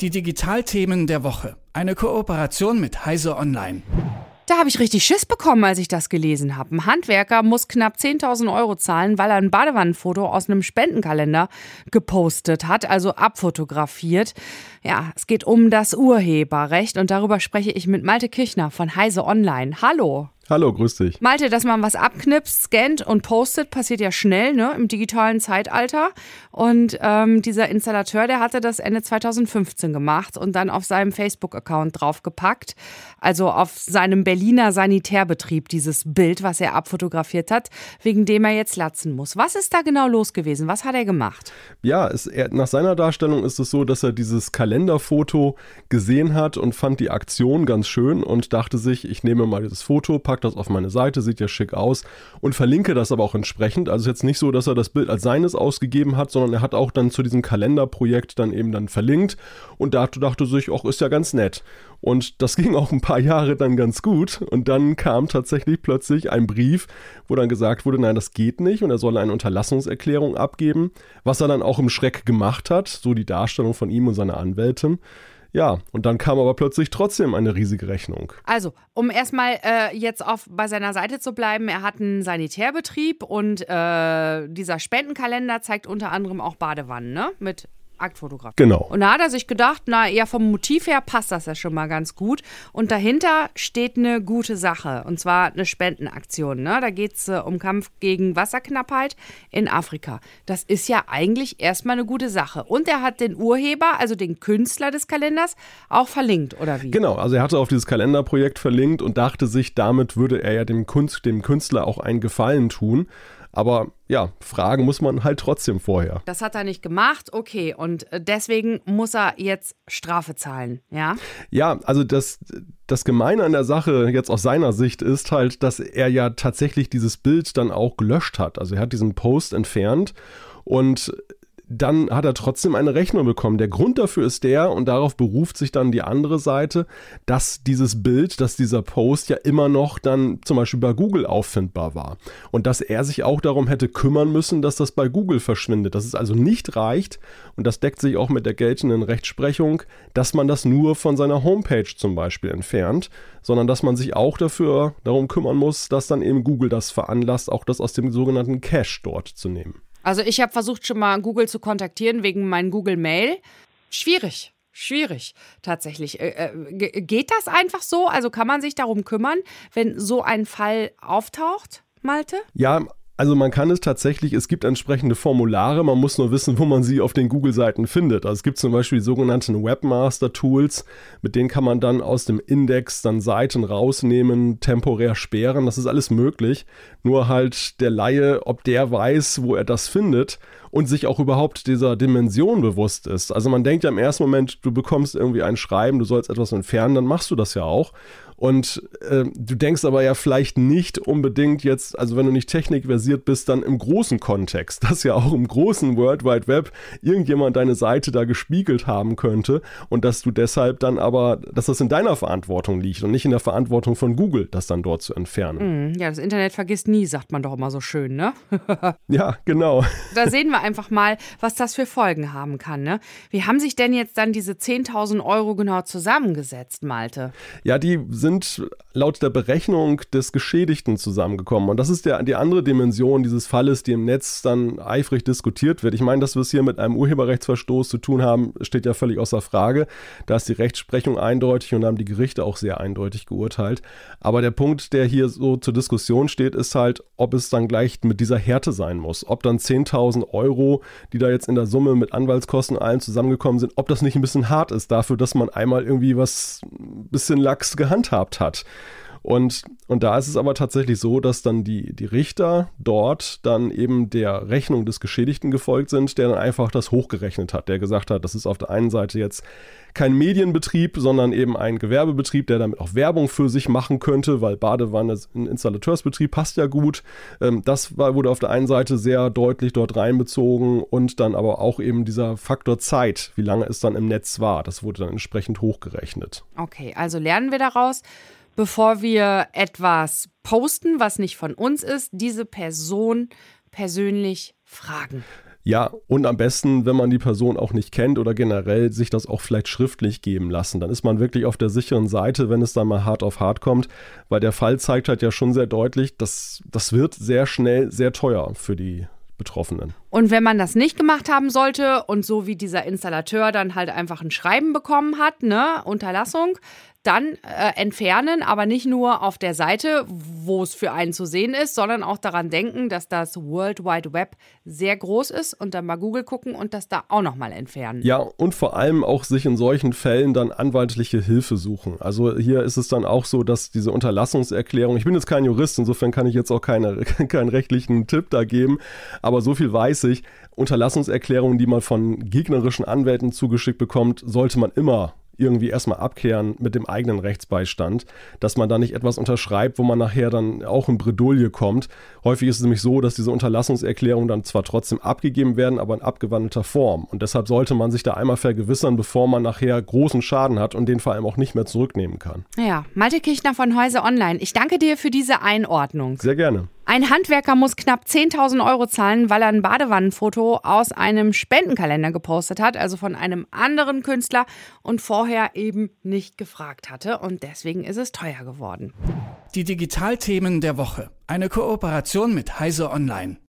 Die Digitalthemen der Woche. Eine Kooperation mit Heise Online. Da habe ich richtig Schiss bekommen, als ich das gelesen habe. Ein Handwerker muss knapp 10.000 Euro zahlen, weil er ein Badewannenfoto aus einem Spendenkalender gepostet hat, also abfotografiert. Ja, es geht um das Urheberrecht und darüber spreche ich mit Malte Kirchner von Heise Online. Hallo. Hallo, grüß dich. Malte, dass man was abknipst, scannt und postet, passiert ja schnell ne, im digitalen Zeitalter. Und ähm, dieser Installateur, der hatte das Ende 2015 gemacht und dann auf seinem Facebook-Account draufgepackt. Also auf seinem Berliner Sanitärbetrieb, dieses Bild, was er abfotografiert hat, wegen dem er jetzt latzen muss. Was ist da genau los gewesen? Was hat er gemacht? Ja, es, er, nach seiner Darstellung ist es so, dass er dieses Kalenderfoto gesehen hat und fand die Aktion ganz schön und dachte sich, ich nehme mal dieses Foto, packe das auf meine Seite, sieht ja schick aus und verlinke das aber auch entsprechend. Also jetzt nicht so, dass er das Bild als seines ausgegeben hat, sondern er hat auch dann zu diesem Kalenderprojekt dann eben dann verlinkt und dachte, dachte sich, ach, ist ja ganz nett. Und das ging auch ein paar Jahre dann ganz gut. Und dann kam tatsächlich plötzlich ein Brief, wo dann gesagt wurde, nein, das geht nicht und er soll eine Unterlassungserklärung abgeben, was er dann auch im Schreck gemacht hat, so die Darstellung von ihm und seiner Anwältin. Ja, und dann kam aber plötzlich trotzdem eine riesige Rechnung. Also, um erstmal äh, jetzt auf, bei seiner Seite zu bleiben, er hat einen Sanitärbetrieb und äh, dieser Spendenkalender zeigt unter anderem auch Badewannen, ne? Mit Aktfotograf. Genau. Und da hat er sich gedacht, na ja, vom Motiv her passt das ja schon mal ganz gut. Und dahinter steht eine gute Sache, und zwar eine Spendenaktion. Ne? Da geht es äh, um Kampf gegen Wasserknappheit in Afrika. Das ist ja eigentlich erstmal eine gute Sache. Und er hat den Urheber, also den Künstler des Kalenders, auch verlinkt, oder wie? Genau, also er hatte auf dieses Kalenderprojekt verlinkt und dachte sich, damit würde er ja dem, Kunst, dem Künstler auch einen Gefallen tun. Aber ja, fragen muss man halt trotzdem vorher. Das hat er nicht gemacht, okay. Und äh, deswegen muss er jetzt Strafe zahlen, ja? Ja, also das, das Gemeine an der Sache jetzt aus seiner Sicht ist halt, dass er ja tatsächlich dieses Bild dann auch gelöscht hat. Also er hat diesen Post entfernt und dann hat er trotzdem eine Rechnung bekommen. Der Grund dafür ist der, und darauf beruft sich dann die andere Seite, dass dieses Bild, dass dieser Post ja immer noch dann zum Beispiel bei Google auffindbar war. Und dass er sich auch darum hätte kümmern müssen, dass das bei Google verschwindet. Dass es also nicht reicht, und das deckt sich auch mit der geltenden Rechtsprechung, dass man das nur von seiner Homepage zum Beispiel entfernt, sondern dass man sich auch dafür darum kümmern muss, dass dann eben Google das veranlasst, auch das aus dem sogenannten Cache dort zu nehmen. Also ich habe versucht schon mal Google zu kontaktieren wegen meinem Google Mail. Schwierig. Schwierig, tatsächlich. Äh, äh, geht das einfach so? Also kann man sich darum kümmern, wenn so ein Fall auftaucht, Malte? Ja, also man kann es tatsächlich, es gibt entsprechende Formulare, man muss nur wissen, wo man sie auf den Google-Seiten findet. Also es gibt zum Beispiel die sogenannten Webmaster-Tools, mit denen kann man dann aus dem Index dann Seiten rausnehmen, temporär sperren, das ist alles möglich. Nur halt der Laie, ob der weiß, wo er das findet und sich auch überhaupt dieser Dimension bewusst ist. Also man denkt ja im ersten Moment, du bekommst irgendwie ein Schreiben, du sollst etwas entfernen, dann machst du das ja auch. Und äh, du denkst aber ja vielleicht nicht unbedingt jetzt, also wenn du nicht technikversiert bist, dann im großen Kontext, dass ja auch im großen World Wide Web irgendjemand deine Seite da gespiegelt haben könnte und dass du deshalb dann aber, dass das in deiner Verantwortung liegt und nicht in der Verantwortung von Google, das dann dort zu entfernen. Mm, ja, das Internet vergisst nie, sagt man doch immer so schön, ne? ja, genau. Da sehen wir einfach mal, was das für Folgen haben kann, ne? Wie haben sich denn jetzt dann diese 10.000 Euro genau zusammengesetzt, Malte? Ja, die sind laut der Berechnung des Geschädigten zusammengekommen. Und das ist der, die andere Dimension dieses Falles, die im Netz dann eifrig diskutiert wird. Ich meine, dass wir es hier mit einem Urheberrechtsverstoß zu tun haben, steht ja völlig außer Frage. Da ist die Rechtsprechung eindeutig und haben die Gerichte auch sehr eindeutig geurteilt. Aber der Punkt, der hier so zur Diskussion steht, ist halt, ob es dann gleich mit dieser Härte sein muss. Ob dann 10.000 Euro, die da jetzt in der Summe mit Anwaltskosten allen zusammengekommen sind, ob das nicht ein bisschen hart ist dafür, dass man einmal irgendwie was bisschen lax gehandhabt hat. Und, und da ist es aber tatsächlich so, dass dann die, die Richter dort dann eben der Rechnung des Geschädigten gefolgt sind, der dann einfach das hochgerechnet hat, der gesagt hat, das ist auf der einen Seite jetzt kein Medienbetrieb, sondern eben ein Gewerbebetrieb, der damit auch Werbung für sich machen könnte, weil Badewanne ein Installateursbetrieb passt ja gut. Ähm, das wurde auf der einen Seite sehr deutlich dort reinbezogen und dann aber auch eben dieser Faktor Zeit, wie lange es dann im Netz war, das wurde dann entsprechend hochgerechnet. Okay, also lernen wir daraus, bevor wir etwas posten, was nicht von uns ist, diese Person persönlich fragen. Ja, und am besten, wenn man die Person auch nicht kennt oder generell sich das auch vielleicht schriftlich geben lassen. Dann ist man wirklich auf der sicheren Seite, wenn es dann mal hart auf hart kommt, weil der Fall zeigt halt ja schon sehr deutlich, dass das wird sehr schnell sehr teuer für die Betroffenen. Und wenn man das nicht gemacht haben sollte und so wie dieser Installateur dann halt einfach ein Schreiben bekommen hat, ne, Unterlassung, dann äh, entfernen, aber nicht nur auf der Seite, wo es für einen zu sehen ist, sondern auch daran denken, dass das World Wide Web sehr groß ist und dann mal Google gucken und das da auch nochmal entfernen. Ja, und vor allem auch sich in solchen Fällen dann anwaltliche Hilfe suchen. Also hier ist es dann auch so, dass diese Unterlassungserklärung, ich bin jetzt kein Jurist, insofern kann ich jetzt auch keine, keinen rechtlichen Tipp da geben, aber so viel weiß ich, Unterlassungserklärungen, die man von gegnerischen Anwälten zugeschickt bekommt, sollte man immer irgendwie erstmal abkehren mit dem eigenen Rechtsbeistand, dass man da nicht etwas unterschreibt, wo man nachher dann auch in Bredouille kommt. Häufig ist es nämlich so, dass diese Unterlassungserklärungen dann zwar trotzdem abgegeben werden, aber in abgewandelter Form. Und deshalb sollte man sich da einmal vergewissern, bevor man nachher großen Schaden hat und den vor allem auch nicht mehr zurücknehmen kann. Ja, Malte Kirchner von Häuser Online, ich danke dir für diese Einordnung. Sehr gerne. Ein Handwerker muss knapp 10.000 Euro zahlen, weil er ein Badewannenfoto aus einem Spendenkalender gepostet hat, also von einem anderen Künstler und vorher eben nicht gefragt hatte. Und deswegen ist es teuer geworden. Die Digitalthemen der Woche. Eine Kooperation mit Heise Online.